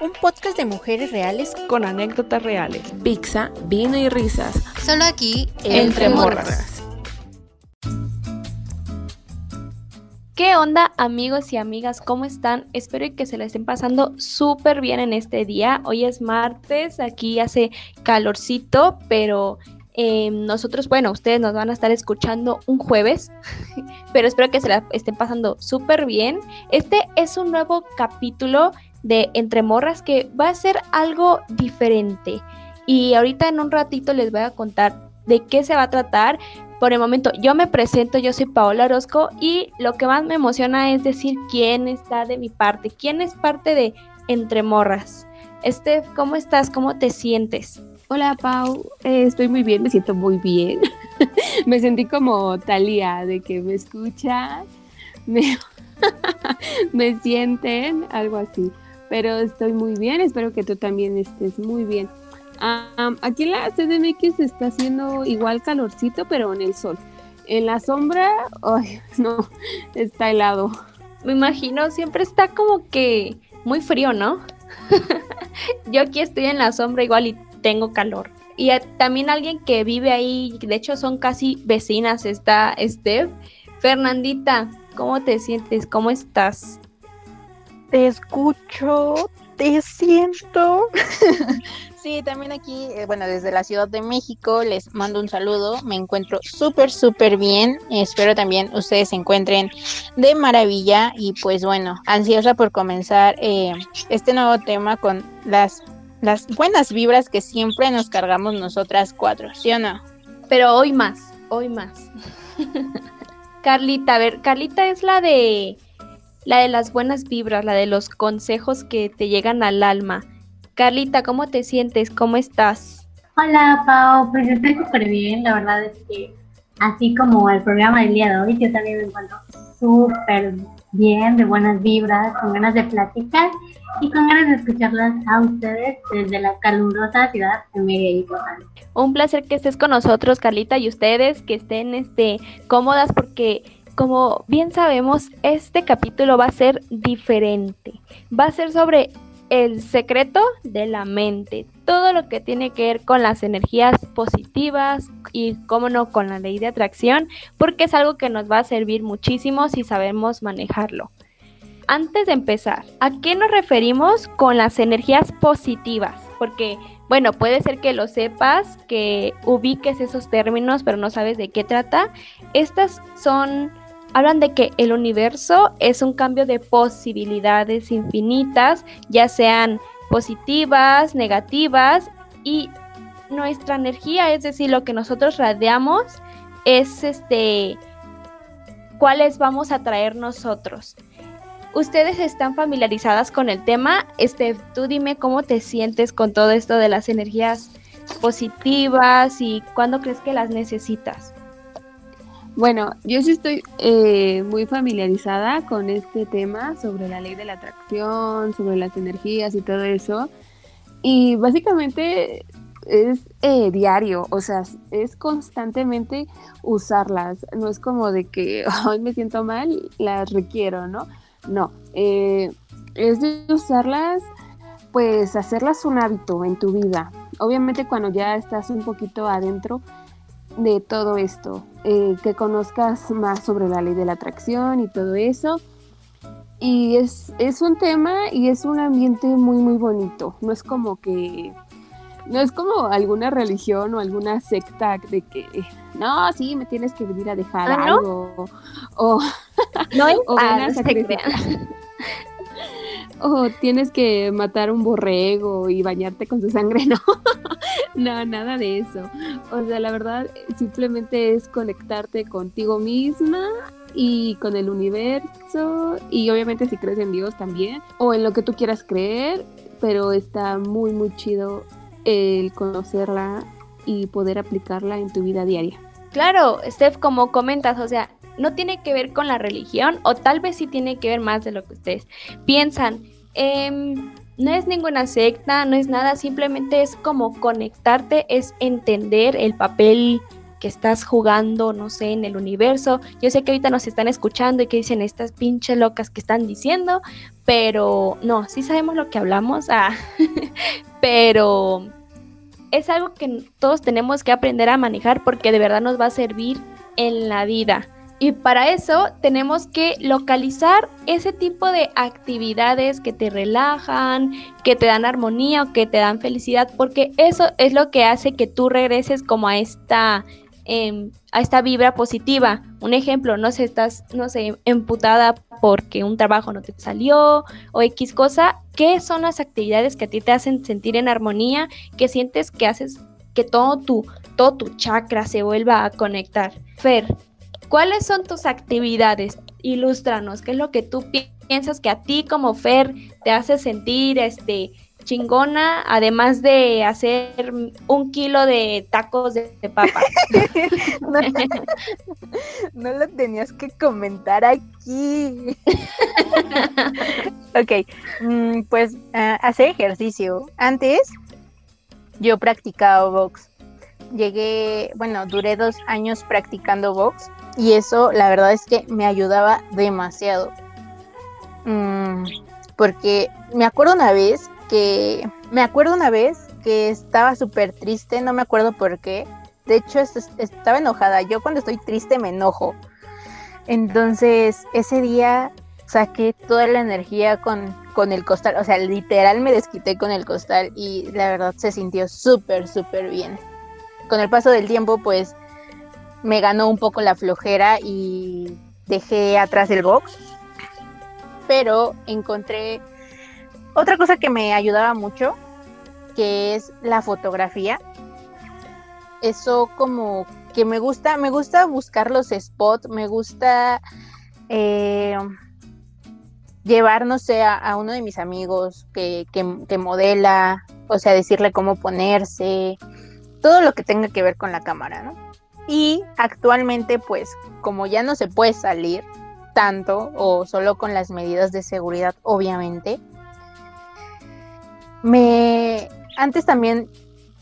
Un podcast de mujeres reales con anécdotas reales. Pizza, vino y risas. Solo aquí, entre, morras. ¿Qué onda amigos y amigas? ¿Cómo están? Espero que se la estén pasando súper bien en este día. Hoy es martes, aquí hace calorcito, pero em, nosotros, bueno, ustedes nos van a estar escuchando un jueves, pero espero que se la estén pasando súper bien. Este es un nuevo capítulo de Entre Morras que va a ser algo diferente. Y ahorita en un ratito les voy a contar de qué se va a tratar. Por el momento yo me presento, yo soy Paola Orozco y lo que más me emociona es decir quién está de mi parte, quién es parte de Entre Morras. Steph, ¿cómo estás? ¿Cómo te sientes? Hola Pau, eh, estoy muy bien, me siento muy bien. me sentí como Talía, de que me escuchan, me, me sienten, algo así pero estoy muy bien, espero que tú también estés muy bien. aquí en la CDMX está haciendo igual calorcito, pero en el sol. En la sombra, ay, no, está helado. Me imagino, siempre está como que muy frío, ¿no? Yo aquí estoy en la sombra igual y tengo calor. Y también alguien que vive ahí, de hecho son casi vecinas, está Steph. Fernandita, ¿cómo te sientes? ¿Cómo estás? Te escucho, te siento. sí, también aquí, eh, bueno, desde la Ciudad de México les mando un saludo. Me encuentro súper, súper bien. Espero también ustedes se encuentren de maravilla. Y pues bueno, ansiosa por comenzar eh, este nuevo tema con las, las buenas vibras que siempre nos cargamos nosotras cuatro, ¿sí o no? Pero hoy más, hoy más. Carlita, a ver, Carlita es la de la de las buenas vibras, la de los consejos que te llegan al alma. Carlita, ¿cómo te sientes? ¿Cómo estás? Hola, Pau. Pues estoy súper bien. La verdad es que, así como el programa del día de hoy, yo también me encuentro súper bien, de buenas vibras, con ganas de platicar y con ganas de escucharlas a ustedes desde la calurosa ciudad de Mérida Un placer que estés con nosotros, Carlita, y ustedes que estén este, cómodas porque como bien sabemos, este capítulo va a ser diferente. Va a ser sobre el secreto de la mente, todo lo que tiene que ver con las energías positivas y, cómo no, con la ley de atracción, porque es algo que nos va a servir muchísimo si sabemos manejarlo. Antes de empezar, ¿a qué nos referimos con las energías positivas? Porque, bueno, puede ser que lo sepas, que ubiques esos términos, pero no sabes de qué trata. Estas son hablan de que el universo es un cambio de posibilidades infinitas, ya sean positivas, negativas, y nuestra energía, es decir, lo que nosotros radiamos, es este cuáles vamos a traer nosotros. Ustedes están familiarizadas con el tema. Este, tú dime cómo te sientes con todo esto de las energías positivas y cuándo crees que las necesitas. Bueno, yo sí estoy eh, muy familiarizada con este tema sobre la ley de la atracción, sobre las energías y todo eso. Y básicamente es eh, diario, o sea, es constantemente usarlas. No es como de que hoy me siento mal, las requiero, ¿no? No, eh, es de usarlas, pues hacerlas un hábito en tu vida. Obviamente cuando ya estás un poquito adentro, de todo esto, eh, que conozcas más sobre la ley de la atracción y todo eso. Y es, es un tema y es un ambiente muy, muy bonito. No es como que, no es como alguna religión o alguna secta de que, no, sí, me tienes que venir a dejar ¿Ah, algo. O, no es o o tienes que matar un borrego y bañarte con su sangre, no, no, nada de eso. O sea, la verdad, simplemente es conectarte contigo misma y con el universo y obviamente si crees en Dios también o en lo que tú quieras creer, pero está muy, muy chido el conocerla y poder aplicarla en tu vida diaria. Claro, Steph, como comentas, o sea, no tiene que ver con la religión o tal vez sí tiene que ver más de lo que ustedes piensan. Em, no es ninguna secta, no es nada, simplemente es como conectarte, es entender el papel que estás jugando, no sé, en el universo. Yo sé que ahorita nos están escuchando y que dicen estas pinches locas que están diciendo, pero no, sí sabemos lo que hablamos, ah, pero es algo que todos tenemos que aprender a manejar porque de verdad nos va a servir en la vida. Y para eso tenemos que localizar ese tipo de actividades que te relajan, que te dan armonía o que te dan felicidad, porque eso es lo que hace que tú regreses como a esta, em, a esta vibra positiva. Un ejemplo, no sé, estás, no sé, emputada porque un trabajo no te salió o X cosa. ¿Qué son las actividades que a ti te hacen sentir en armonía, que sientes que haces que todo tu, todo tu chakra se vuelva a conectar? Fer, ¿Cuáles son tus actividades? Ilústranos, ¿qué es lo que tú piensas que a ti como Fer te hace sentir este chingona, además de hacer un kilo de tacos de, papa? no, lo tenías que comentar aquí. ok, mm, pues uh, hacer ejercicio. Antes yo practicaba box. Llegué, bueno, duré dos años practicando box y eso la verdad es que me ayudaba demasiado. Mm, porque me acuerdo una vez que, me acuerdo una vez que estaba súper triste, no me acuerdo por qué. De hecho, estaba enojada. Yo cuando estoy triste me enojo. Entonces, ese día saqué toda la energía con, con el costal. O sea, literal me desquité con el costal y la verdad se sintió súper, súper bien. Con el paso del tiempo, pues me ganó un poco la flojera y dejé atrás el box. Pero encontré otra cosa que me ayudaba mucho, que es la fotografía. Eso como que me gusta, me gusta buscar los spots, me gusta eh, llevar, no sé, a, uno de mis amigos que, que modela, o sea, decirle cómo ponerse, todo lo que tenga que ver con la cámara, ¿no? Y actualmente, pues, como ya no se puede salir tanto o solo con las medidas de seguridad, obviamente, me... Antes también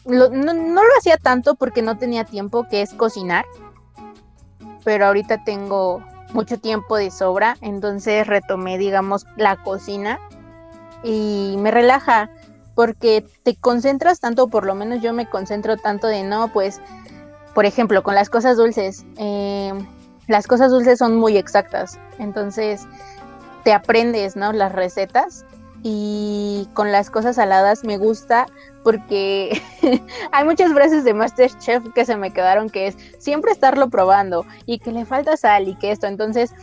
no, lo hacía tanto porque no tenía tiempo, que es cocinar, pero ahorita tengo mucho tiempo de sobra, entonces retomé, digamos, la cocina y me relaja porque te concentras tanto, por lo menos yo me concentro tanto de no, pues por ejemplo, con las cosas dulces, eh, las cosas dulces son muy exactas, entonces te aprendes, ¿no? Las recetas y con las cosas saladas me gusta porque hay muchas frases de Masterchef que se me quedaron que es siempre estarlo probando y que le falta sal y que esto, entonces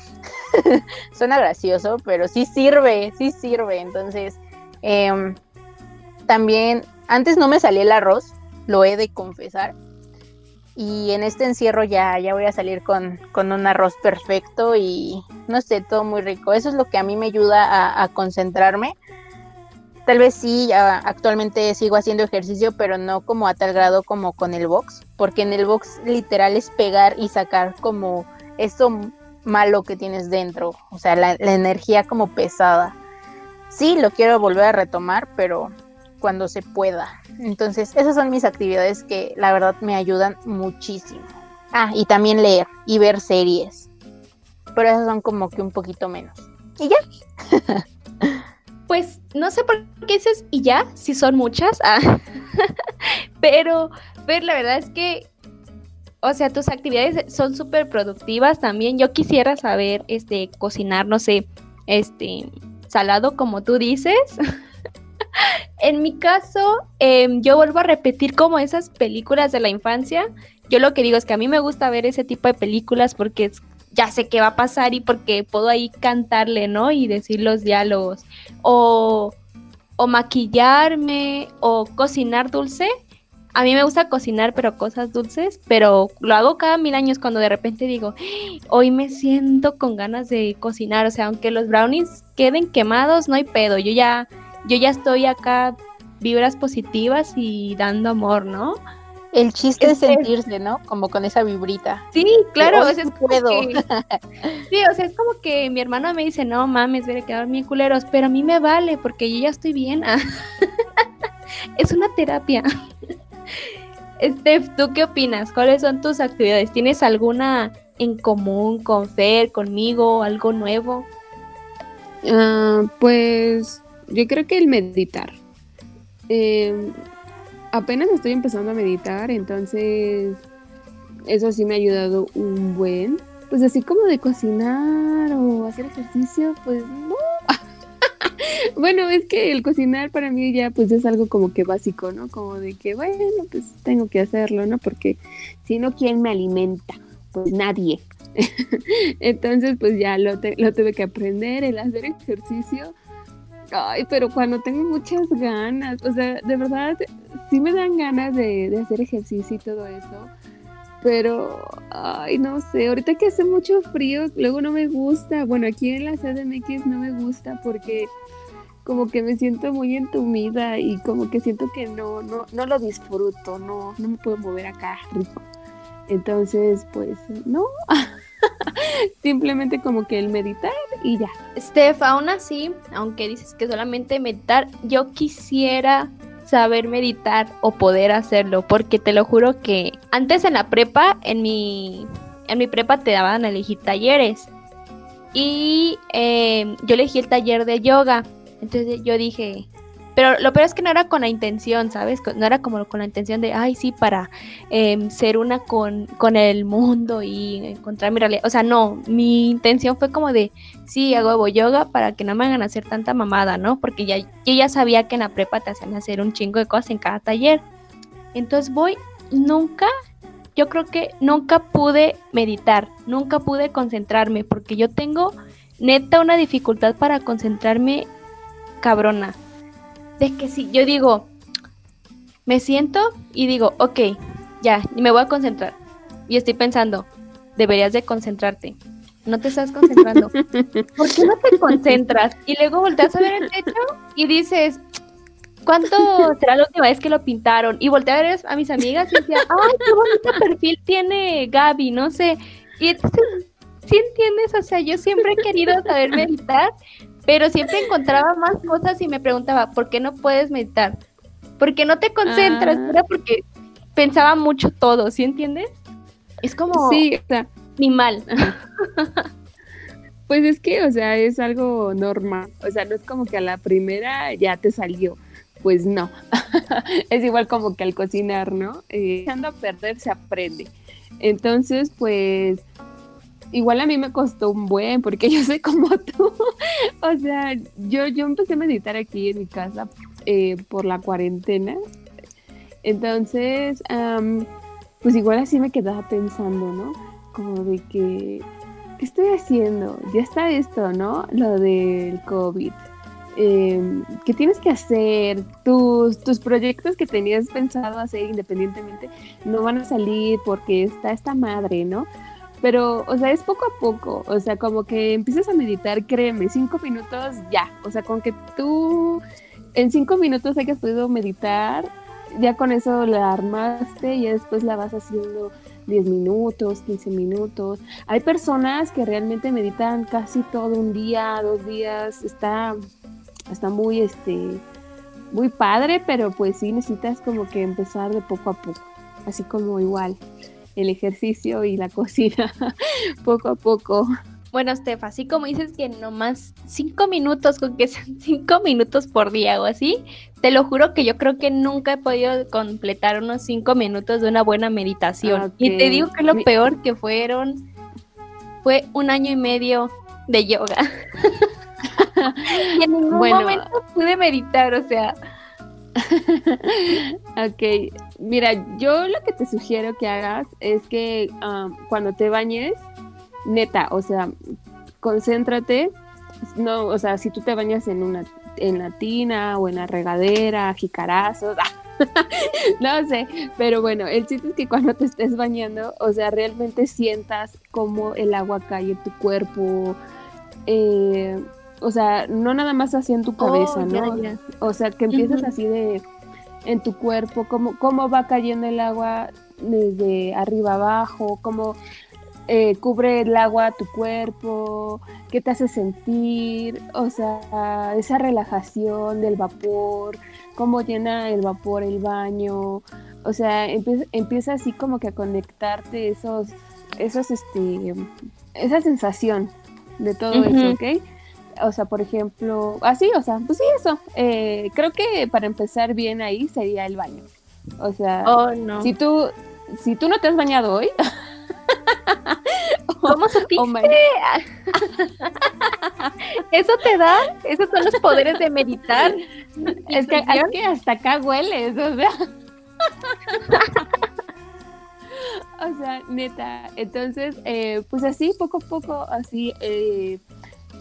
suena gracioso, pero sí sirve, sí sirve, entonces em, también antes no me salía el arroz, lo he de confesar, y en este encierro ya, ya voy a salir con, un arroz perfecto y no sé, todo muy rico. Eso es lo que a mí me ayuda a, concentrarme. Tal vez sí, actualmente sigo haciendo ejercicio, pero no como a tal grado como con el box, porque en el box literal es pegar y sacar como eso malo que tienes dentro, o sea, la, la energía como pesada. Sí, lo quiero volver a retomar, pero cuando se pueda. Entonces, esas son mis actividades que la verdad me ayudan muchísimo. Ah, y también leer y ver series. Pero esas son como que un poquito menos. Y ya. pues no sé por qué dices y ya, si son muchas. Ah. pero, pero la verdad es que, o sea, tus actividades son súper productivas también. Yo quisiera saber, este, cocinar, no sé, este, salado como tú dices. en mi caso, em, yo vuelvo a repetir como esas películas de la infancia. Yo lo que digo es que a mí me gusta ver ese tipo de películas porque ya sé qué va a pasar y porque puedo ahí cantarle, ¿no? Y decir los diálogos. O, o maquillarme o cocinar dulce. A mí me gusta cocinar, pero cosas dulces, pero lo hago cada mil años cuando de repente digo, hoy me siento con ganas de cocinar, o sea, aunque los brownies queden quemados, no hay pedo, yo ya yo ya estoy acá vibras positivas y dando amor, ¿no? El chiste es, sentirse, ¿no? Como con esa vibrita. Sí, claro, o es puedo. sí, o sea, es como que mi hermano me dice, no mames, voy a quedar bien culeros, pero a mí me vale porque yo ya estoy bien. es una terapia. Steph, ¿tú qué opinas? ¿Cuáles son tus actividades? ¿Tienes alguna en común con Fer, conmigo, algo nuevo? Ah, pues yo creo que el meditar. Em, apenas estoy empezando a meditar, entonces eso sí me ha ayudado un buen. Pues así como de cocinar o hacer ejercicio, pues no. bueno, es que el cocinar para mí ya pues es algo como que básico, ¿no? Como de que, bueno, pues tengo que hacerlo, ¿no? Porque si no, ¿quién me alimenta? Pues nadie. Entonces, pues ya lo, lo tuve que aprender, el hacer ejercicio. Ay, pero cuando tengo muchas ganas, o sea, de verdad, sí me dan ganas de, de hacer ejercicio y todo eso pero, ay, no sé, ahorita que hace mucho frío, luego no me gusta. Bueno, aquí en la CDMX no me gusta porque como que me siento muy entumida y como que siento que no, no, no lo disfruto, no, no me puedo mover acá rico. Entonces, pues, no. Simplemente como que el meditar y ya. Steph, aún así, aunque dices que solamente meditar, yo quisiera saber meditar o poder hacerlo, porque te lo juro que antes en la prepa, en mi, en mi prepa te daban a elegir talleres y eh, yo elegí el taller de yoga, entonces yo dije, pero lo peor es que no era con la intención, ¿sabes? No era como con la intención de, ay, sí, para em, ser una con, con, el mundo y encontrar mi realidad. O sea, no, mi intención fue como de, sí, hago yoga para que no me hagan hacer tanta mamada, ¿no? Porque ya, yo ya sabía que en la prepa te hacían hacer un chingo de cosas en cada taller. Entonces voy, nunca, yo creo que nunca pude meditar, nunca pude concentrarme, porque yo tengo neta una dificultad para concentrarme cabrona de que si yo digo, me siento y digo, ok, ya, y me voy a concentrar. Y estoy pensando, deberías de concentrarte. No te estás concentrando. ¿Por qué no te concentras? Y luego volteas a ver el techo y dices, ¿cuánto será la última vez que lo pintaron? Y volteé a ver a mis amigas y decía, ay, qué bonito perfil tiene Gaby, no sé. Y entonces, ¿sí entiendes? O sea, yo siempre he querido saber meditar, pero siempre encontraba más cosas y me preguntaba, ¿por qué no puedes meditar? ¿Por qué no te concentras? Ah. Era porque pensaba mucho todo, ¿sí entiendes? Es como sí, o sea, ni mal. Pues es que, o sea, es algo normal. O sea, no es como que a la primera ya te salió. Pues no. es igual como que al cocinar, ¿no? Eh, a perder se aprende. Entonces, pues igual a mí me costó un buen, porque yo soy como tú. o sea, yo, yo empecé a meditar aquí en mi casa eh, por la cuarentena. Entonces, pues igual así me quedaba pensando, ¿no? Como de que, ¿qué estoy haciendo? Ya está esto, ¿no? Lo del COVID. Em, ¿Qué tienes que hacer? Tus, tus proyectos que tenías pensado hacer independientemente no van a salir porque está esta madre, ¿no? Pero, o sea, es poco a poco. O sea, como que empiezas a meditar, créeme, cinco minutos ya. O sea, con que tú en cinco minutos hayas podido meditar, ya con eso la armaste y después la vas haciendo 10 minutos, 15 minutos. Hay personas que realmente meditan casi todo un día, dos días. Está, está muy, este, muy padre, pero pues sí necesitas como que empezar de poco a poco. Así como igual el ejercicio y la cocina poco a poco. Bueno, Steph, así como dices que nomás cinco minutos, con que sean cinco minutos por día o así, te lo juro que yo creo que nunca he podido completar unos cinco minutos de una buena meditación. Y te digo que lo peor que fueron fue un año y medio de yoga. y en ningún momento pude meditar, o sea. ok, mira, yo lo que te sugiero que hagas es que cuando te bañes, neta, o sea, concéntrate, no, o sea, si tú te bañas en una en la tina o en la regadera, jicarazos, no sé, pero bueno, el chiste es que cuando te estés bañando, o sea, realmente sientas cómo el agua cae en tu cuerpo, eh, o sea, no nada más así en tu oh, cabeza, ¿no? O sea, que empieces así de en tu cuerpo, cómo, cómo va cayendo el agua desde arriba abajo, cómo eh, cubre el agua tu cuerpo, qué te hace sentir, o sea, esa relajación del vapor, cómo llena el vapor el baño, O sea, empieza, empieza así como que a conectarte esos, esos, este, esa sensación de todo eso, ¿ok? O sea, por ejemplo, así, o sea, pues sí, eso. Eh, creo que para empezar bien ahí sería el baño. O sea, Oh, no. si tú, si tú no te has bañado hoy, ¿Cómo supiste? oh ¿Eso te da? ¿Esos son los poderes de meditar? es que, es que hasta acá hueles, o sea. o sea, neta. Entonces, eh, pues así, poco a poco, así, eh,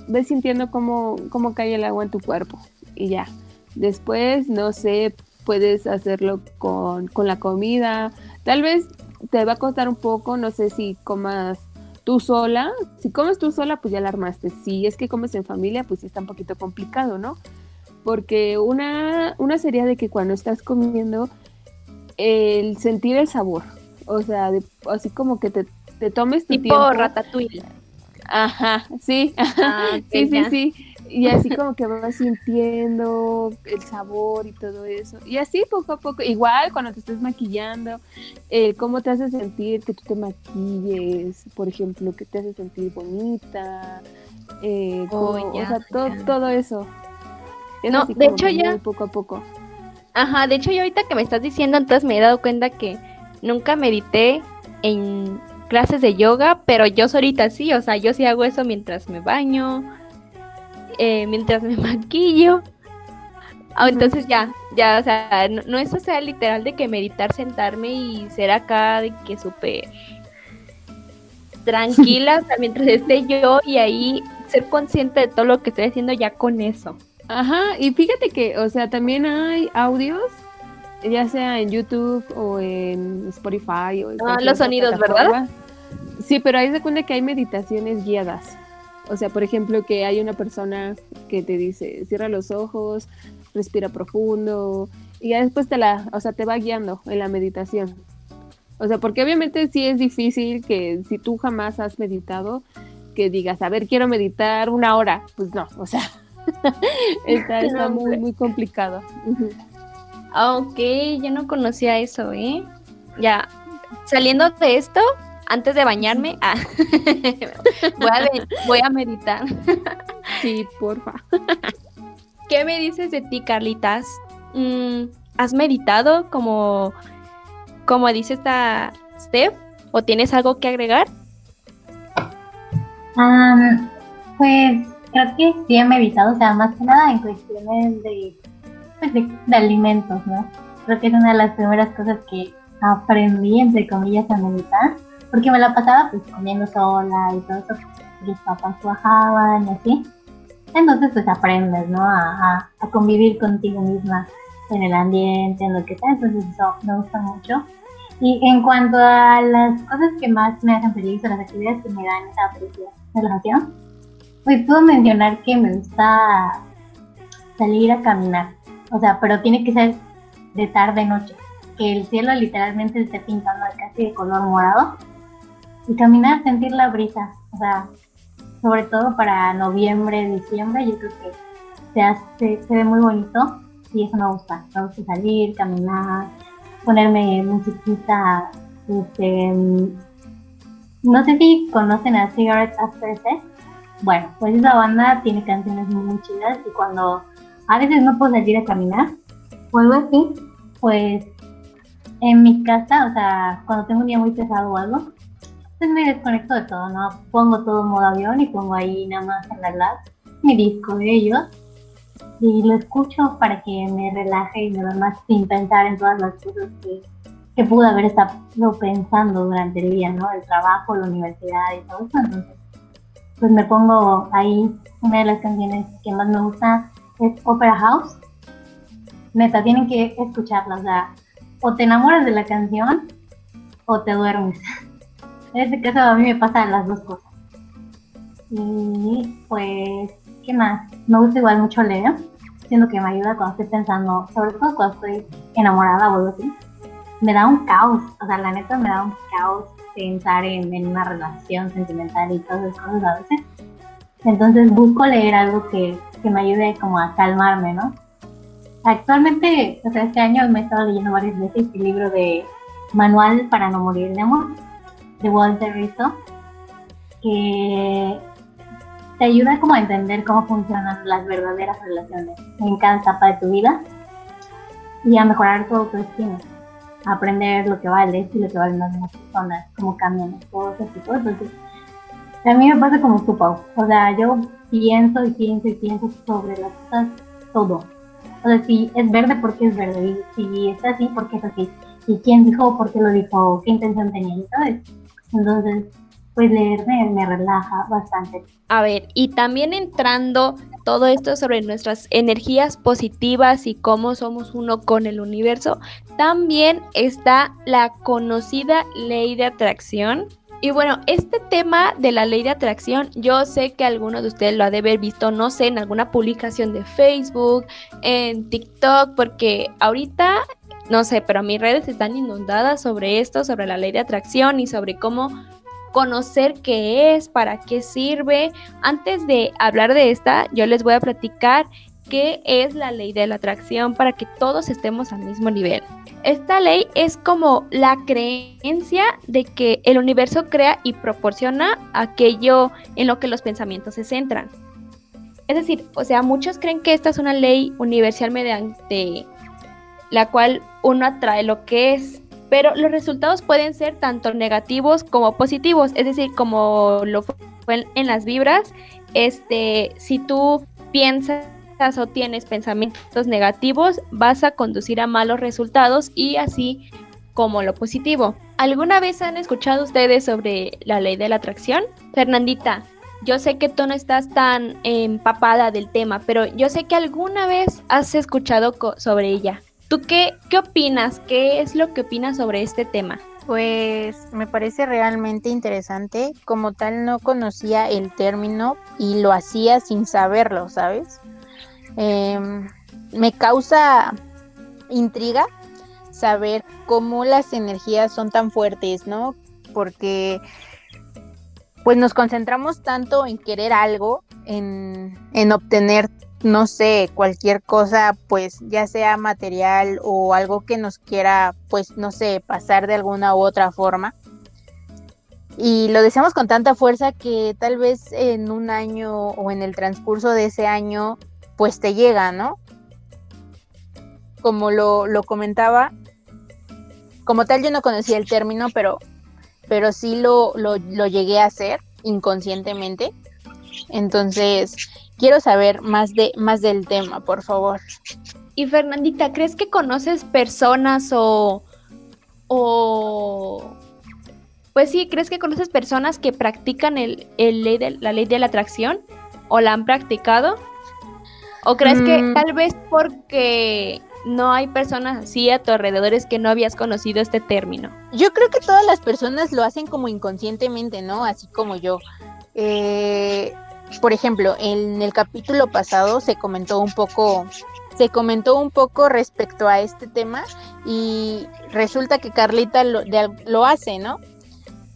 ves sintiendo cómo, cómo cae el agua en tu cuerpo. Y ya. Después, no sé, puedes hacerlo con, con la comida. Tal vez te va a costar un poco, no sé si comas tú sola. Si comes tú sola, pues ya la armaste. Si es que comes en familia, pues sí está un poquito complicado, ¿no? Porque una, una sería de que cuando estás comiendo, el sentir el sabor. O sea, de- así como que te, te tomes tu Tipo tiempo. ratatouille. Ajá, sí, Ah, sí, sí, sí. Y así como que vas sintiendo el sabor y todo eso. Y así poco a poco, igual cuando te estés maquillando, eh, cómo te hace sentir que tú te maquilles, por ejemplo, que te hace sentir bonita, eh, Oh, ya, o sea, todo, todo eso. Es No, de hecho ya- poco a poco. Ajá, de hecho yo ahorita que me estás diciendo, entonces me he dado cuenta que nunca medité en clases de yoga, pero yo solita sí, o sea, yo sí hago eso mientras me baño, eh, mientras me maquillo. Ah, entonces ya, ya, o sea, no, no eso sea literal de que meditar, sentarme y ser acá de que súper tranquila, o sea, mientras esté yo y ahí ser consciente de todo lo que estoy haciendo ya con eso. Ajá, y fíjate que, o sea, también hay audios, ya sea en YouTube o en Spotify o en Ah, los sonidos, ¿verdad? Sí, pero ahí se cuenta que hay meditaciones guiadas. O sea, por ejemplo, que hay una persona que te dice, cierra los ojos, respira profundo, y ya después te la, o sea, te va guiando en la meditación. O sea, porque obviamente sí es difícil que si tú jamás has meditado, que digas, a ver, quiero meditar una hora. Pues no, o sea, está, está muy, muy complicado. Ah, Ok, yo no conocía eso, ¿eh? Ya, saliendo de esto, antes de bañarme, ah, voy, a, ve- voy a meditar. Sí, porfa. ¿Qué me dices de ti, Carlitas? Mm, ¿Has meditado como, como dice esta Steph? ¿O tienes algo que agregar? Am, pues creo que sí he meditado, o sea, más que nada en cuestiones de, pues, de, alimentos, ¿no? Creo que es una de las primeras cosas que aprendí, entre comillas, a meditar, porque me la pasaba pues comiendo sola y todo eso, mis papás bajaban y así. Entonces pues aprendes, ¿no? A, convivir contigo misma en el ambiente, en lo que sea, entonces eso me gusta mucho. Y en cuanto a las cosas que más me hacen feliz o las actividades que me dan esa felicidad, pues puedo mencionar que me gusta salir a caminar. O sea, pero tiene que ser de tarde noche. Que el cielo literalmente esté pintando casi de color morado. Y caminar, sentir la brisa. O sea, sobre todo para noviembre, diciembre, yo creo que se, hace, se ve muy bonito. Y eso me gusta. Me gusta salir, caminar, ponerme musiquita. Este, no sé si conocen a Cigarette After Sex. Bueno, pues esa banda tiene canciones muy chidas y cuando a veces no puedo salir a caminar o algo así, pues en mi casa, o sea, cuando tengo un día muy pesado o algo, pues me desconecto de todo, ¿no? Pongo todo en modo avión y pongo ahí nada más en la lab mi disco de ellos y lo escucho para que me relaje y me duerma sin pensar en todas las cosas que, que pude haber estado pensando durante el día, ¿no? El trabajo, la universidad y todo eso, entonces pues me pongo ahí una de las canciones que más me gusta es Opera House. Neta, tienen que escucharla, o sea, o te enamoras de la canción o te duermes. En este caso a mí me pasan las dos cosas. Y pues, ¿qué más? Me gusta igual mucho leer, siento que me ayuda cuando estoy pensando, sobre todo cuando estoy enamorada o algo así. Me da un caos, o sea, la neta me da un caos pensar en, en una relación sentimental y todas esas cosas a veces. Entonces busco leer algo que, que me ayude como a calmarme, ¿no? actualmente, o sea, este año me he estado leyendo varias veces el libro de Manual para no morir de amor, de Walter Rizzo, que te ayuda como a entender cómo funcionan las verdaderas relaciones en cada etapa de tu vida y a mejorar tu autoestima, a aprender lo que vale y lo que valen las demás personas, cómo cambian las cosas y todo. Entonces, a mí me pasa como tu Pau. O sea, yo pienso y pienso y pienso sobre las cosas, todo. O sea, si es verde, porque es verde? Y si es así, porque es así? ¿Y quién dijo? ¿Por qué lo dijo? ¿Qué intención tenía? ¿Sabes? Entonces, pues leer me, relaja bastante. A ver, y también entrando todo esto sobre nuestras energías positivas y cómo somos uno con el universo, también está la conocida ley de atracción. Y bueno, este tema de la ley de atracción, yo sé que algunos de ustedes lo ha de haber visto, no sé, en alguna publicación de Facebook, en TikTok, porque ahorita, no sé, pero mis redes están inundadas sobre esto, sobre la ley de atracción y sobre cómo conocer qué es, para qué sirve. Antes de hablar de esta, yo les voy a platicar qué es la ley de la atracción para que todos estemos al mismo nivel. Esta ley es como la creencia de que el universo crea y proporciona aquello en lo que los pensamientos se centran. Es decir, o sea, muchos creen que esta es una ley universal mediante la cual uno atrae lo que es, pero los resultados pueden ser tanto negativos como positivos, es decir, como lo fue en las vibras, este, si tú piensas o tienes pensamientos negativos, vas a conducir a malos resultados y así como lo positivo. ¿Alguna vez han escuchado ustedes sobre la ley de la atracción? Fernandita, yo sé que tú no estás tan empapada del tema, pero yo sé que alguna vez has escuchado sobre ella. ¿Tú qué, qué opinas? ¿Qué es lo que opinas sobre este tema? Pues me parece realmente interesante. Como tal no conocía el término y lo hacía sin saberlo, ¿sabes? Em, me causa intriga saber cómo las energías son tan fuertes, ¿no? Porque pues nos concentramos tanto en querer algo, en, en obtener no sé, cualquier cosa, pues ya sea material o algo que nos quiera, pues no sé, pasar de alguna u otra forma. Y lo deseamos con tanta fuerza que tal vez en un año o en el transcurso de ese año, pues te llega, ¿no? Como lo, lo comentaba, como tal yo no conocía el término, pero, pero sí lo, lo, lo llegué a hacer inconscientemente. Entonces, quiero saber más de más del tema, por favor. Y Fernandita, ¿crees que conoces personas o o pues sí, ¿crees que conoces personas que practican el, de, la ley de la atracción o la han practicado? ¿O crees que mm. tal vez porque no hay personas así a tu alrededor es que no habías conocido este término? Yo creo que todas las personas lo hacen como inconscientemente, ¿no? Así como yo. Eh, por ejemplo, en el capítulo pasado se comentó un poco, se comentó un poco respecto a este tema y resulta que Carlita lo, lo hace, ¿no?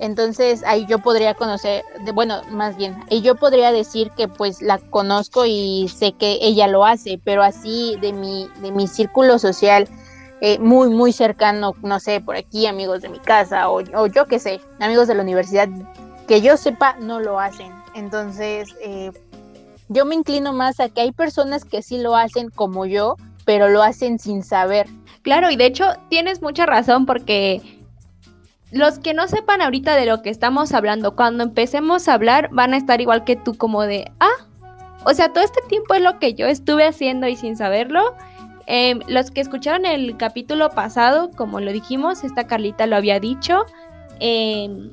Entonces ahí yo podría conocer, bueno, más bien, y yo podría decir que pues la conozco y sé que ella lo hace, pero así de mi, de mi círculo social eh, muy, muy cercano, no sé, por aquí, amigos de mi casa o, o yo qué sé, amigos de la universidad, que yo sepa, no lo hacen. Entonces, eh, yo me inclino más a que hay personas que sí lo hacen como yo, pero lo hacen sin saber. Claro, y de hecho tienes mucha razón porque los que no sepan ahorita de lo que estamos hablando, cuando empecemos a hablar van a estar igual que tú como de, ah, o sea, todo este tiempo es lo que yo estuve haciendo y sin saberlo. Em, los que escucharon el capítulo pasado, como lo dijimos, esta Carlita lo había dicho, em,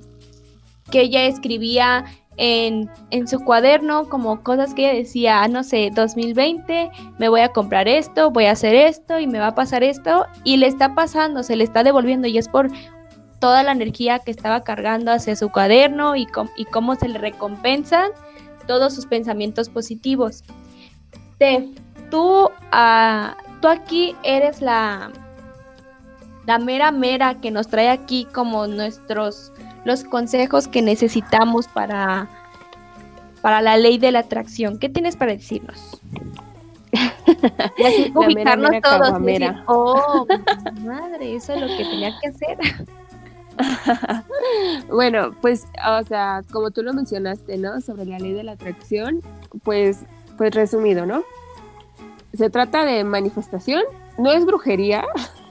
que ella escribía en, su cuaderno como cosas que ella decía, ah, no sé, 2020, me voy a comprar esto, voy a hacer esto y me va a pasar esto y le está pasando, se le está devolviendo y es por toda la energía que estaba cargando hacia su cuaderno y, y cómo se le recompensan todos sus pensamientos positivos. Steph, tú, uh, tú aquí eres la, la mera mera que nos trae aquí como nuestros los consejos que necesitamos para, para la ley de la atracción. ¿Qué tienes para decirnos? Y así La mera, ubicarnos mera todos. decir, oh, madre, eso es lo que tenía que hacer. bueno, pues, o sea, como tú lo mencionaste, ¿no? Sobre la ley de la atracción, pues, pues resumido, ¿no? Se trata de manifestación, no es brujería,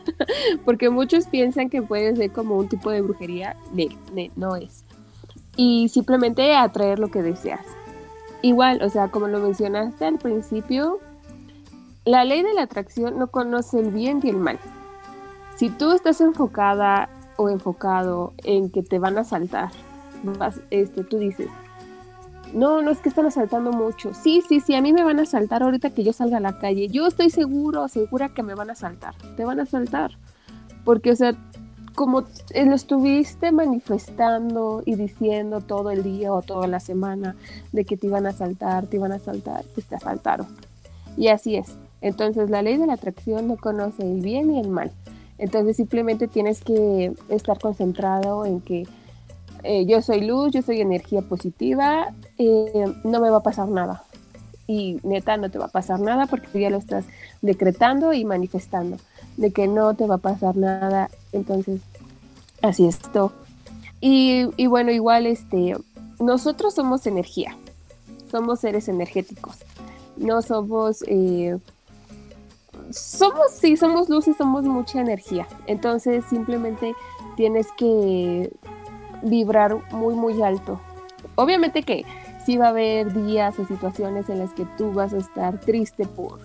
porque muchos piensan que puede ser como un tipo de brujería, no es. Y simplemente atraer lo que deseas. Igual, o sea, como lo mencionaste al principio, la ley de la atracción no conoce el bien y el mal. Si tú estás enfocada o enfocado en que te van a asaltar, vas- este, tú dices, no, no es que están asaltando mucho. Sí, sí, sí, a mí me van a asaltar ahorita que yo salga a la calle. Yo estoy seguro, segura que me van a asaltar. Te van a asaltar. Porque, o sea, como lo estuviste manifestando y diciendo todo el día o toda la semana de que te iban a asaltar, te iban a asaltar, pues te asaltaron. Y así es. Entonces, la ley de la atracción no conoce el bien y el mal. Entonces simplemente tienes que estar concentrado en que eh, yo soy luz, yo soy energía positiva, eh, no me va a pasar nada. Y neta, no te va a pasar nada porque ya lo estás decretando y manifestando, de que no te va a pasar nada. Entonces, así es todo. Y, y bueno, igual este, nosotros somos energía, somos seres energéticos, no somos... eh, somos, sí, somos luz y somos mucha energía. Entonces simplemente tienes que vibrar muy, muy alto. Obviamente que sí va a haber días o situaciones en las que tú vas a estar triste por,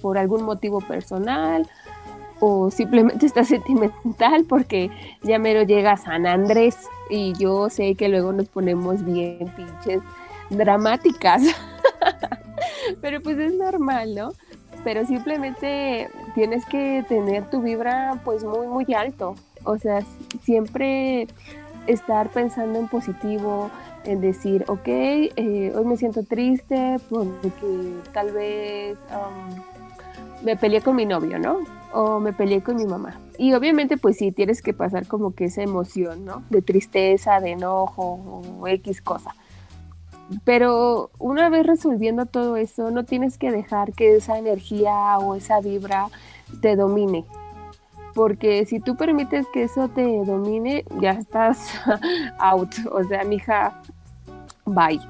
por algún motivo personal o simplemente estás sentimental porque ya mero llega San Andrés y yo sé que luego nos ponemos bien pinches dramáticas. Pero pues es normal, ¿no? Pero simplemente tienes que tener tu vibra pues muy muy alto. O sea siempre estar pensando en positivo en decir ok eh, hoy me siento triste porque tal vez um, me peleé con mi novio no o me peleé con mi mamá. Y obviamente pues sí tienes que pasar como que esa emoción no de tristeza de enojo o x cosa pero una vez resolviendo todo eso, no tienes que dejar que esa energía o esa vibra te domine. Porque si tú permites que eso te domine, ya estás out. O sea, mija, bye.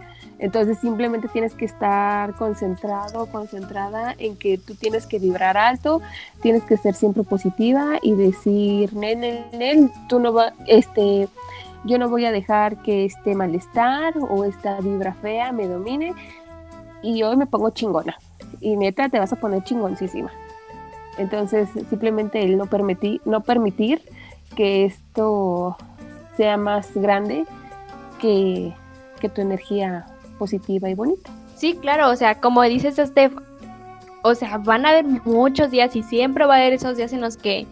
Entonces simplemente tienes que estar concentrado, concentrada en que tú tienes que vibrar alto, tienes que ser siempre positiva y decir, nen, nen, nen, tú no vas, este, yo no voy a dejar que este malestar o esta vibra fea me domine y hoy me pongo chingona. Y neta, te vas a poner chingoncísima. Entonces, simplemente el no permitir, no permitir que esto sea más grande que, que tu energía positiva y bonita. Sí, claro, o sea, como dices, Steph, o sea, van a haber muchos días y siempre va a haber esos días en los que,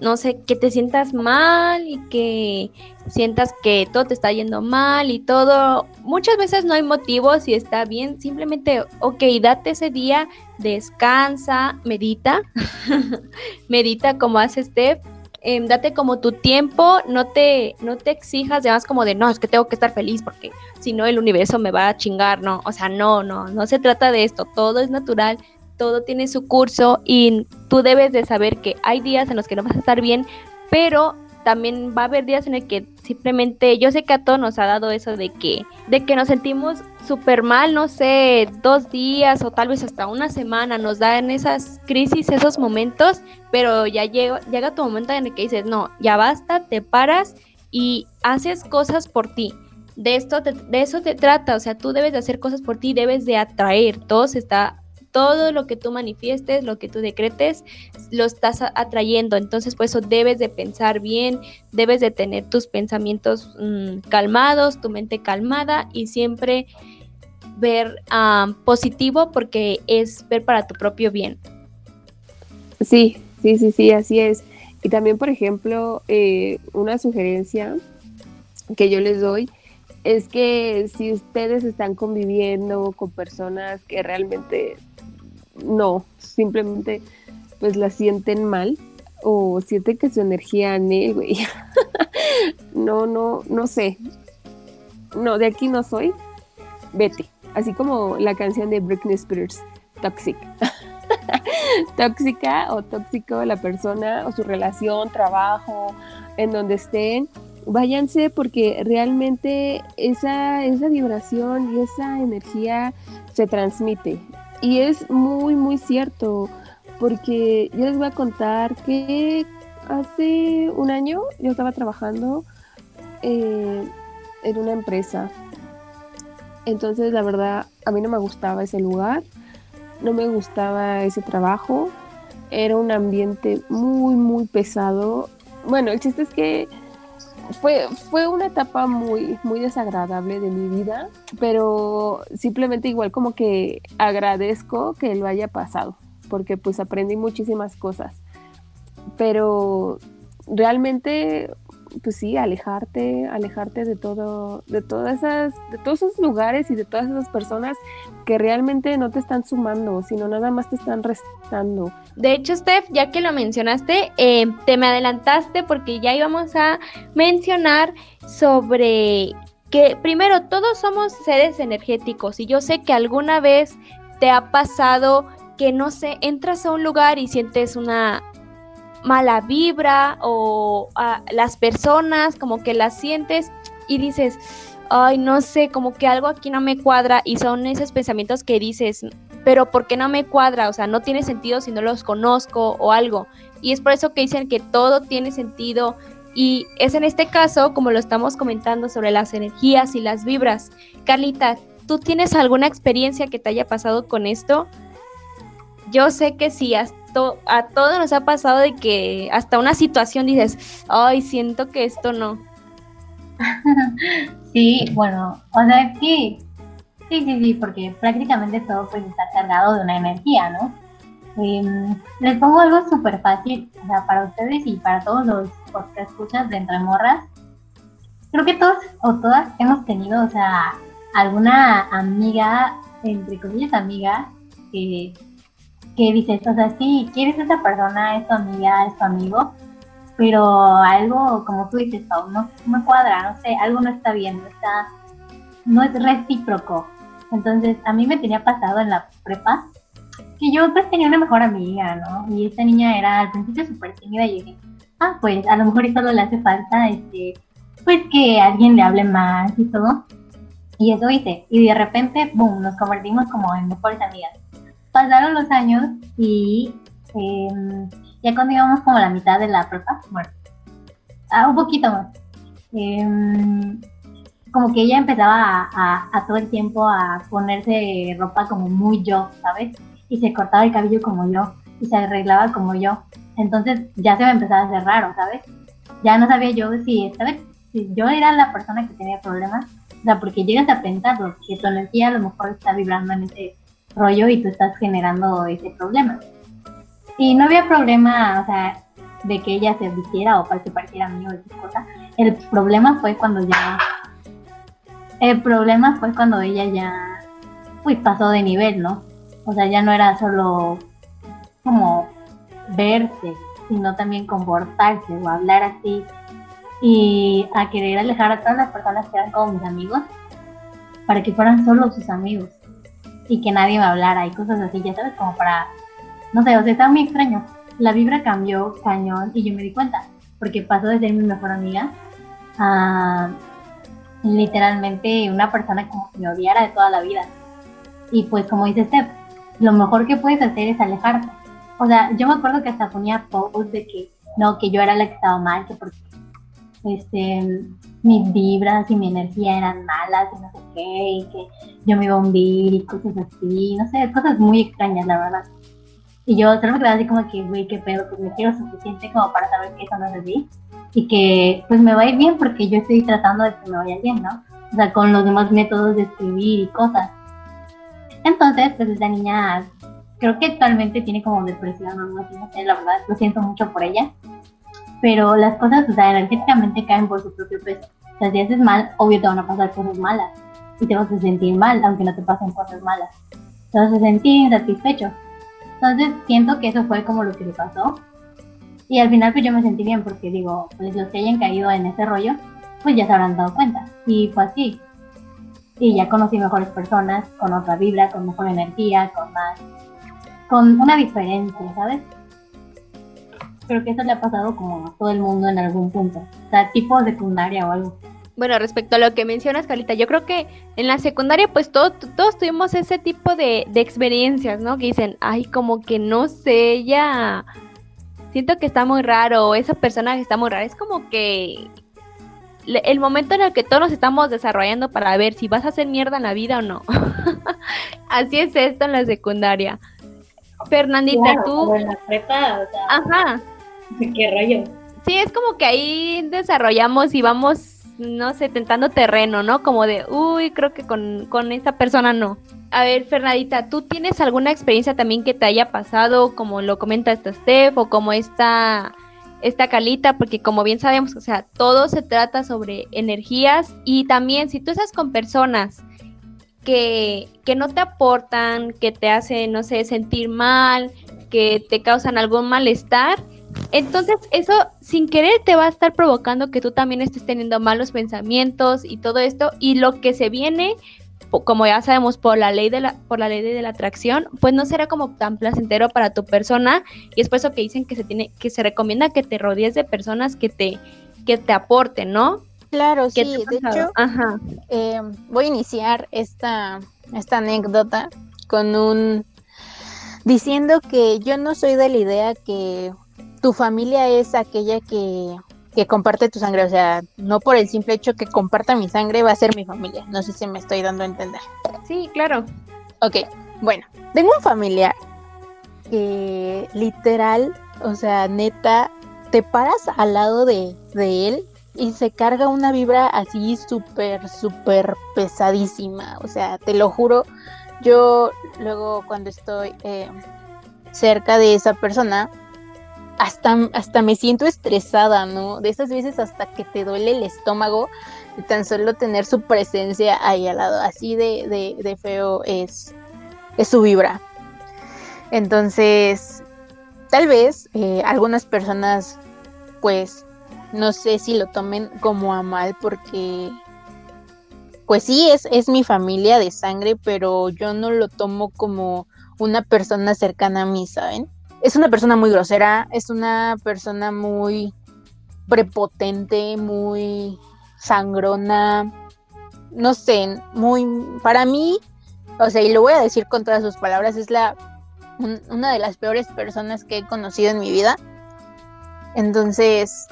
no sé, que te sientas mal y que sientas que todo te está yendo mal y todo. Muchas veces no hay motivos y está bien, simplemente, ok, date ese día, descansa, medita, medita como hace Steph. em, date como tu tiempo, no te, no te exijas, además como de, no, es que tengo que estar feliz porque si no el universo me va a chingar, no, o sea, no, no, no se trata de esto, todo es natural, todo tiene su curso y tú debes de saber que hay días en los que no vas a estar bien, pero también va a haber días en el que simplemente, yo sé que a todos nos ha dado eso de que, de que nos sentimos súper mal, no sé, dos días o tal vez hasta una semana, nos dan esas crisis, esos momentos, pero ya llega, llega tu momento en el que dices, no, ya basta, te paras y haces cosas por ti. De esto de eso te trata, o sea, tú debes de hacer cosas por ti, debes de atraer, todo se está todo lo que tú manifiestes, lo que tú decretes, lo estás atrayendo. Entonces, por eso debes de pensar bien, debes de tener tus pensamientos mm, calmados, tu mente calmada y siempre ver ah, positivo porque es ver para tu propio bien. Sí, sí, sí, sí, así es. Y también, por ejemplo, eh, una sugerencia que yo les doy es que si ustedes están conviviendo con personas que realmente no, simplemente pues la sienten mal o sienten que su energía, ne, güey, no, no, no sé, no, de aquí no soy, vete, así como la canción de Britney Spears, Toxic. tóxica o tóxico la persona o su relación, trabajo, en donde estén, váyanse porque realmente esa, esa vibración y esa energía se transmite. Y es muy, muy cierto, porque yo les voy a contar que hace un año yo estaba trabajando eh, en una empresa. Entonces, la verdad, a mí no me gustaba ese lugar, no me gustaba ese trabajo, era un ambiente muy, muy pesado. Bueno, el chiste es que fue, fue una etapa muy, muy desagradable de mi vida, pero simplemente igual como que agradezco que lo haya pasado, porque pues aprendí muchísimas cosas. Pero realmente pues sí, alejarte, alejarte de todo, de todas esas, de todos esos lugares y de todas esas personas que realmente no te están sumando, sino nada más te están restando. De hecho, Steph, ya que lo mencionaste, eh, te me adelantaste porque ya íbamos a mencionar sobre que primero todos somos seres energéticos y yo sé que alguna vez te ha pasado que no sé, entras a un lugar y sientes una mala vibra o a las personas como que las sientes y dices, ay, no sé, como que algo aquí no me cuadra y son esos pensamientos que dices, pero ¿por qué no me cuadra? O sea, no tiene sentido si no los conozco o algo. Y es por eso que dicen que todo tiene sentido y es en este caso, como lo estamos comentando sobre las energías y las vibras. Carlita, ¿tú tienes alguna experiencia que te haya pasado con esto? Yo sé que sí, hasta a todos nos ha pasado de que hasta una situación dices, ay, siento que esto no. sí, bueno, o sea que sí, sí, sí, porque prácticamente todo pues está cargado de una energía, ¿no? Em, les pongo algo súper fácil, o sea, para ustedes y para todos los que escuchas de Entre Morras. Creo que todos o todas hemos tenido, o sea, alguna amiga, entre comillas amiga, que que dices, o sea, sí, quieres a esa persona, es tu amiga, es tu amigo, pero algo, como tú dices, no, no me cuadra, no sé, algo no está bien, no está, no es recíproco. Entonces, a mí me tenía pasado en la prepa que yo pues tenía una mejor amiga, ¿no? Y esta niña era al principio súper tímida y dije, ah, pues a lo mejor solo le hace falta, este, pues que alguien le hable más y todo. Y eso hice. Y de repente, boom, nos convertimos como en mejores amigas pasaron los años y em, ya cuando íbamos como a la mitad de la prepa, bueno, un poquito más, em, como que ella empezaba a, todo el tiempo a ponerse ropa como muy yo, ¿sabes? Y se cortaba el cabello como yo, y se arreglaba como yo. Entonces ya se me empezaba a hacer raro, ¿sabes? Ya no sabía yo si, ¿sabes? Si yo era la persona que tenía problemas, o sea, porque llegas a pensar que tu energía a lo mejor está vibrando en ese rollo y tú estás generando ese problema. Y no había problema, o sea, de que ella se vistiera o para que pareciera mío o esas cosas. El problema fue cuando ya. El problema fue cuando ella ya. Pues pasó de nivel, ¿no? O sea, ya no era solo como verse, sino también comportarse o hablar así. Y a querer alejar a todas las personas que eran como mis amigos para que fueran solo sus amigos y que nadie me hablara y cosas así, ya sabes, como para, no sé, o sea, estaba muy extraño. La vibra cambió cañón y yo me di cuenta, porque pasó de ser mi mejor amiga a literalmente una persona como si me odiara de toda la vida. Y pues como dice Steph, lo mejor que puedes hacer es alejarte. O sea, yo me acuerdo que hasta ponía posts de que no, que yo era la que estaba mal, que porque este, mis vibras y mi energía eran malas y no sé qué, y que yo me iba a hundir y cosas así, no sé, cosas muy extrañas, la verdad. Y yo solo me quedaba así como que, güey, qué pedo, pues me quiero suficiente como para saber que eso no es así y que pues me va a ir bien porque yo estoy tratando de que me vaya bien, ¿no? O sea, con los demás métodos de escribir y cosas. Entonces, pues esa niña creo que actualmente tiene como depresión o no sé, la verdad, lo siento mucho por ella pero las cosas, o sea, energéticamente caen por su propio peso. O sea, si haces mal, obvio te van a pasar cosas malas y te vas a sentir mal, aunque no te pasen cosas malas. Te vas sentir insatisfecho. Entonces, siento que eso fue como lo que le pasó. Y al final, pues yo me sentí bien porque digo, pues los que hayan caído en ese rollo, pues ya se habrán dado cuenta. Y fue así. Y ya conocí mejores personas, con otra vibra, con mejor energía, con más con una diferencia, ¿sabes? Creo que eso le ha pasado como a todo el mundo en algún punto. O sea, tipo secundaria o algo. Bueno, respecto a lo que mencionas, Carlita, yo creo que en la secundaria, pues todo, todos tuvimos ese tipo de, de experiencias, ¿no? Que dicen, ay, como que no sé, ya siento que está muy raro, esa persona que está muy rara. Es como que el momento en el que todos nos estamos desarrollando para ver si vas a hacer mierda en la vida o no. Así es esto en la secundaria. Fernandita, tú. En la prepa, o sea, Ajá. Qué rollo. Sí, es como que ahí desarrollamos y vamos, no sé, tentando terreno, ¿no? Como de, uy, creo que con, con esta persona no. A ver, Fernandita, ¿tú tienes alguna experiencia también que te haya pasado, como lo comenta esta Steph, o como esta, esta Calita? Porque como bien sabemos, o sea, todo se trata sobre energías y también si tú estás con personas que, que no te aportan, que te hacen, no sé, sentir mal, que te causan algún malestar, entonces eso sin querer te va a estar provocando que tú también estés teniendo malos pensamientos y todo esto y lo que se viene como ya sabemos por la ley de la por la ley de la atracción pues no será como tan placentero para tu persona y es por eso que dicen que se tiene que se recomienda que te rodees de personas que te que te aporten no Claro, ¿Qué sí, de hecho, ajá. eh, voy a iniciar esta, esta anécdota con un diciendo que yo no soy de la idea que tu familia es aquella que, que comparte tu sangre, o sea, no por el simple hecho que comparta mi sangre va a ser mi familia, no sé si me estoy dando a entender. sí claro Ok, bueno, tengo un familiar que literal, o sea, neta, te paras al lado de, de él y se carga una vibra así súper, súper pesadísima. O sea, te lo juro, yo luego cuando estoy eh, cerca de esa persona, hasta, hasta me siento estresada, ¿no? De esas veces hasta que te duele el estómago tan solo tener su presencia ahí al lado. Así de, de, de feo es, es su vibra. Entonces, tal vez eh, algunas personas, pues, no sé si lo tomen como a mal porque, pues sí, es, es mi familia de sangre, pero yo no lo tomo como una persona cercana a mí, ¿saben? Es una persona muy grosera, es una persona muy prepotente, muy sangrona, no sé, muy, para mí, o sea, y lo voy a decir con todas sus palabras, es la un- una de las peores personas que he conocido en mi vida. Entonces,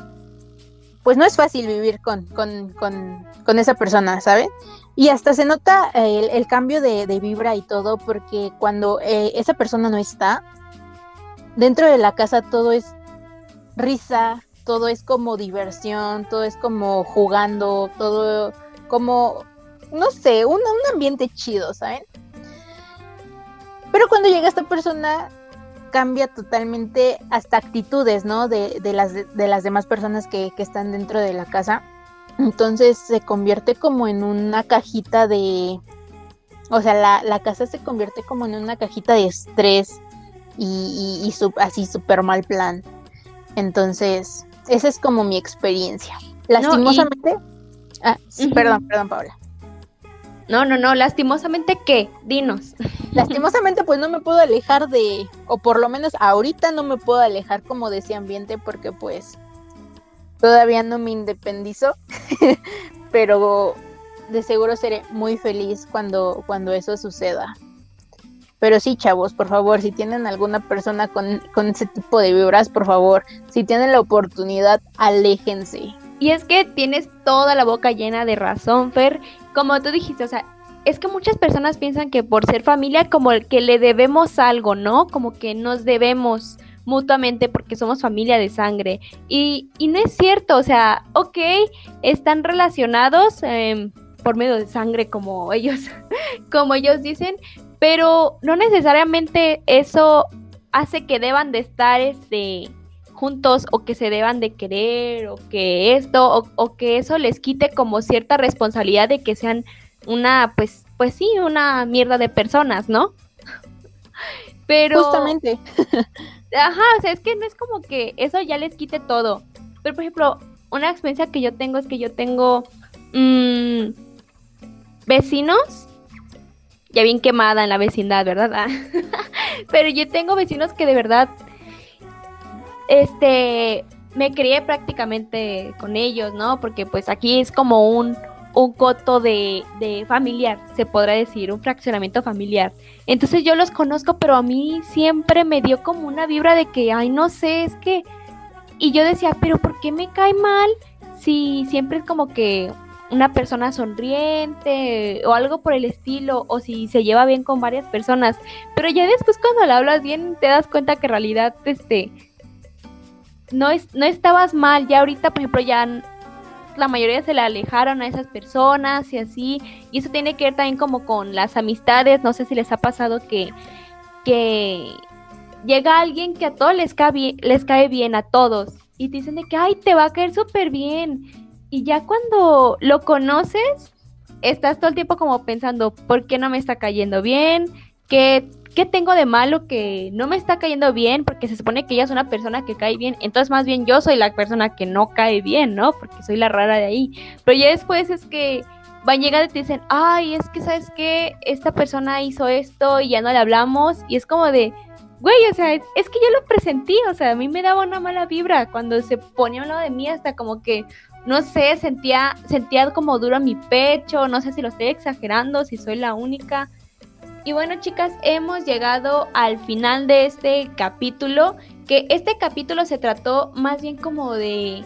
pues no es fácil vivir con, con, con, con esa persona, ¿saben? Y hasta se nota el, el cambio de, de vibra y todo, porque cuando eh, esa persona no está, dentro de la casa todo es risa, todo es como diversión, todo es como jugando, todo como, no sé, un, un ambiente chido, ¿saben? Pero cuando llega esta persona cambia totalmente hasta actitudes, ¿no? De, de las, de las demás personas que, que están dentro de la casa. Entonces se convierte como en una cajita de... O sea, la, la casa se convierte como en una cajita de estrés y, y- y su- así súper mal plan. Entonces, esa es como mi experiencia. Lastimosamente... Ah, sí, perdón, perdón, Paula. no no no lastimosamente qué dinos Lastimosamente, pues no me puedo alejar de, o por lo menos ahorita no me puedo alejar como de ese ambiente porque pues todavía no me independizo, pero de seguro seré muy feliz cuando, cuando eso suceda. Pero sí, chavos, por favor, si tienen alguna persona con, con ese tipo de vibras, por favor, si tienen la oportunidad, aléjense. Y es que tienes toda la boca llena de razón, Fer. Como tú dijiste, o sea, es que muchas personas piensan que por ser familia como que le debemos algo, ¿no? Como que nos debemos mutuamente porque somos familia de sangre. Y, y no es cierto, o sea, ok, están relacionados em, por medio de sangre como ellos, como ellos dicen, pero no necesariamente eso hace que deban de estar este juntos o que se deban de querer o que esto o, o que eso les quite como cierta responsabilidad de que sean una pues pues sí una mierda de personas no pero Justamente. ajá o sea es que no es como que eso ya les quite todo pero por ejemplo una experiencia que yo tengo es que yo tengo mm, vecinos ya bien quemada en la vecindad verdad Pero yo tengo vecinos que de verdad, este, me crié prácticamente con ellos, ¿no? Porque pues aquí es como un, un coto de, de familiar, se podrá decir, un fraccionamiento familiar. Entonces yo los conozco, pero a mí siempre me dio como una vibra de que, ay, no sé, es que... Y yo decía, pero ¿por qué me cae mal si siempre es como que una persona sonriente o algo por el estilo, o si se lleva bien con varias personas. Pero ya después cuando le hablas bien te das cuenta que en realidad este no, es, no estabas mal. Ya ahorita, por ejemplo, ya la mayoría se le alejaron a esas personas y así. Y eso tiene que ver también como con las amistades. No sé si les ha pasado que, que llega alguien que a todos les cae, bien, les cae bien, a todos. Y te dicen de que, ay, te va a caer súper bien. Y ya cuando lo conoces, estás todo el tiempo como pensando, ¿por qué no me está cayendo bien? ¿Qué, ¿Qué tengo de malo que no me está cayendo bien? Porque se supone que ella es una persona que cae bien. Entonces más bien yo soy la persona que no cae bien, ¿no? Porque soy la rara de ahí. Pero ya después es que van llegando y te dicen, ay, es que sabes que esta persona hizo esto y ya no le hablamos. Y es como de, güey, o sea, es, que yo lo presentí, o sea, a mí me daba una mala vibra cuando se ponía a lado de mí hasta como que, no sé, sentía, sentía como duro mi pecho, no sé si lo estoy exagerando, si soy la única. Y bueno, chicas, hemos llegado al final de este capítulo, que este capítulo se trató más bien como de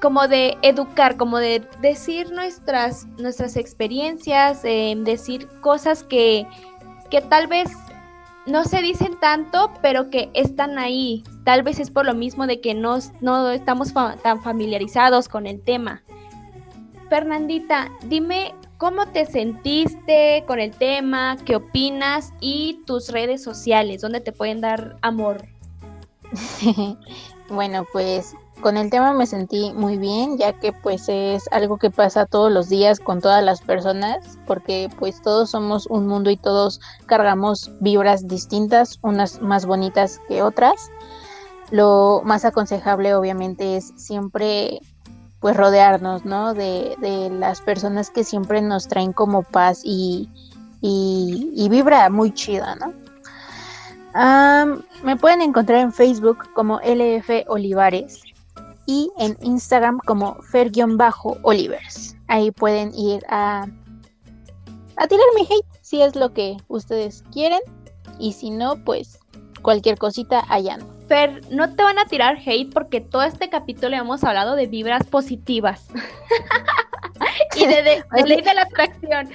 como de educar, como de decir nuestras, nuestras experiencias, eh, decir cosas que, que tal vez no se dicen tanto, pero que están ahí. Tal vez es por lo mismo de que no, no estamos tan familiarizados con el tema. Fernandita, dime cómo te sentiste con el tema, qué opinas y tus redes sociales, dónde te pueden dar amor. bueno, pues con el tema me sentí muy bien, ya que pues es algo que pasa todos los días con todas las personas, porque pues todos somos un mundo y todos cargamos vibras distintas, unas más bonitas que otras. Lo más aconsejable obviamente es siempre pues rodearnos, ¿no? De, de las personas que siempre nos traen como paz y, y, vibra muy chida, ¿no? Me pueden encontrar en Facebook como LF Olivares y en Instagram como fer-olivers. Ahí pueden ir a, a tirarme hate si es lo que ustedes quieren y si no, pues cualquier cosita allá no. Fer, no te van a tirar hate porque todo este capítulo hemos hablado de vibras positivas. y de, de, de, ley de la atracción.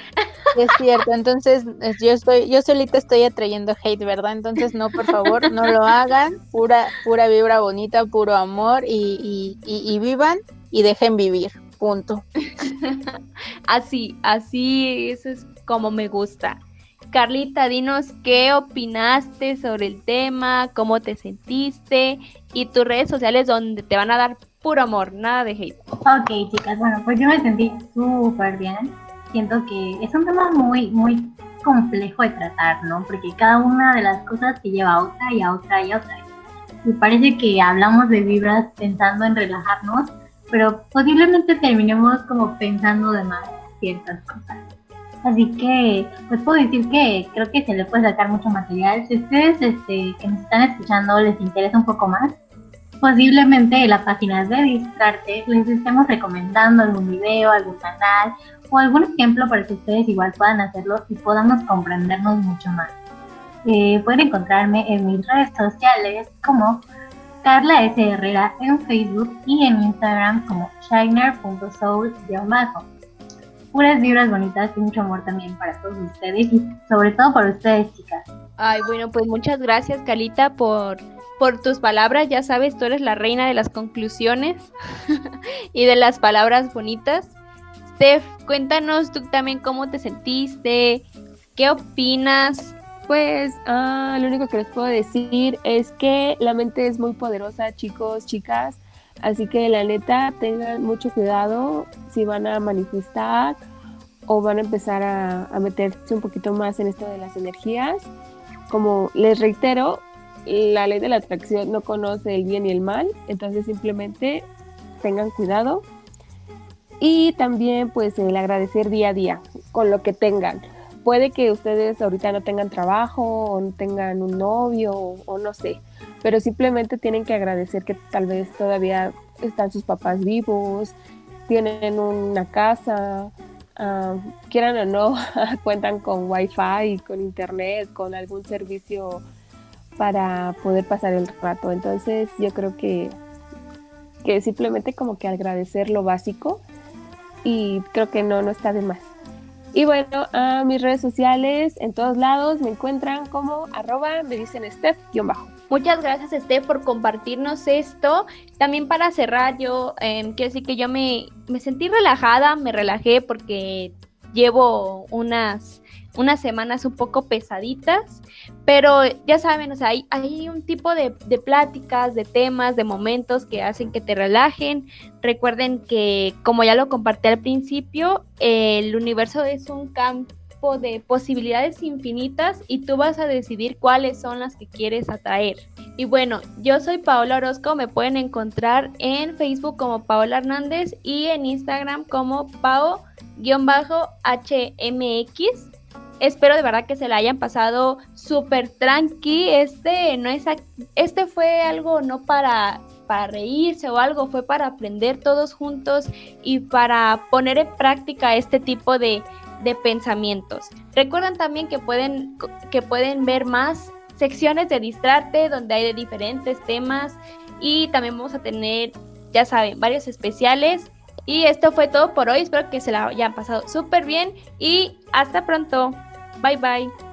Es cierto, entonces yo estoy, yo solita estoy atrayendo hate, ¿verdad? Entonces no, por favor, no lo hagan. Pura, pura vibra bonita, puro amor y, y, y, y vivan y dejen vivir. Punto. así, así, eso es como me gusta. Carlita, dinos qué opinaste sobre el tema, cómo te sentiste y tus redes sociales donde te van a dar puro amor, nada de hate. Ok, chicas, bueno, pues yo me sentí súper bien. Siento que es un tema muy, muy complejo de tratar, ¿no? Porque cada una de las cosas te lleva a otra y a otra y a otra. Y parece que hablamos de vibras pensando en relajarnos, pero posiblemente terminemos como pensando de más ciertas cosas. Así que, pues puedo decir que creo que se le puede sacar mucho material. Si ustedes este, que nos están escuchando les interesa un poco más, posiblemente en la página de Distrarte les estemos recomendando algún video, algún canal o algún ejemplo para que ustedes igual puedan hacerlo y podamos comprendernos mucho más. Eh, pueden encontrarme en mis redes sociales como Carla S. Herrera en Facebook y en Instagram como shiner.soul puras vibras bonitas y mucho amor también para todos ustedes y sobre todo para ustedes, chicas. Ay, bueno, pues muchas gracias, Calita, por, por tus palabras. Ya sabes, tú eres la reina de las conclusiones y de las palabras bonitas. Steph, cuéntanos tú también cómo te sentiste, qué opinas. Pues ah, lo único que les puedo decir es que la mente es muy poderosa, chicos, chicas. Así que la neta, tengan mucho cuidado si van a manifestar o van a empezar a, meterse un poquito más en esto de las energías. Como les reitero, la ley de la atracción no conoce el bien y el mal, entonces simplemente tengan cuidado. Y también pues el agradecer día a día con lo que tengan. Puede que ustedes ahorita no tengan trabajo o no tengan un novio o, no sé, pero simplemente tienen que agradecer que tal vez todavía están sus papás vivos, tienen una casa, ah, quieran o no, cuentan con wifi, con internet, con algún servicio para poder pasar el rato. Entonces yo creo que, que simplemente como que agradecer lo básico y creo que no, no está de más. Y bueno, a mis redes sociales, en todos lados, me encuentran como arroba, me dicen Steph-bajo. Muchas gracias, Steph, por compartirnos esto. También para cerrar, yo eh, quiero decir que yo me, me sentí relajada, me relajé porque llevo unas unas semanas un poco pesaditas, pero ya saben, o sea, hay, hay un tipo de, pláticas, de temas, de momentos que hacen que te relajen. Recuerden que, como ya lo compartí al principio, el universo es un campo de posibilidades infinitas y tú vas a decidir cuáles son las que quieres atraer. Y bueno, yo soy Paola Orozco, me pueden encontrar en Facebook como Paola Hernández y en Instagram como Pao-HMX. Espero de verdad que se la hayan pasado súper tranqui. Este no es este fue algo no para para reírse o algo, fue para aprender todos juntos y para poner en práctica este tipo de, de pensamientos. Recuerden también que pueden, que pueden ver más secciones de Distrarte donde hay de diferentes temas y también vamos a tener, ya saben, varios especiales. Y esto fue todo por hoy, espero que se la hayan pasado súper bien y hasta pronto. Bye bye.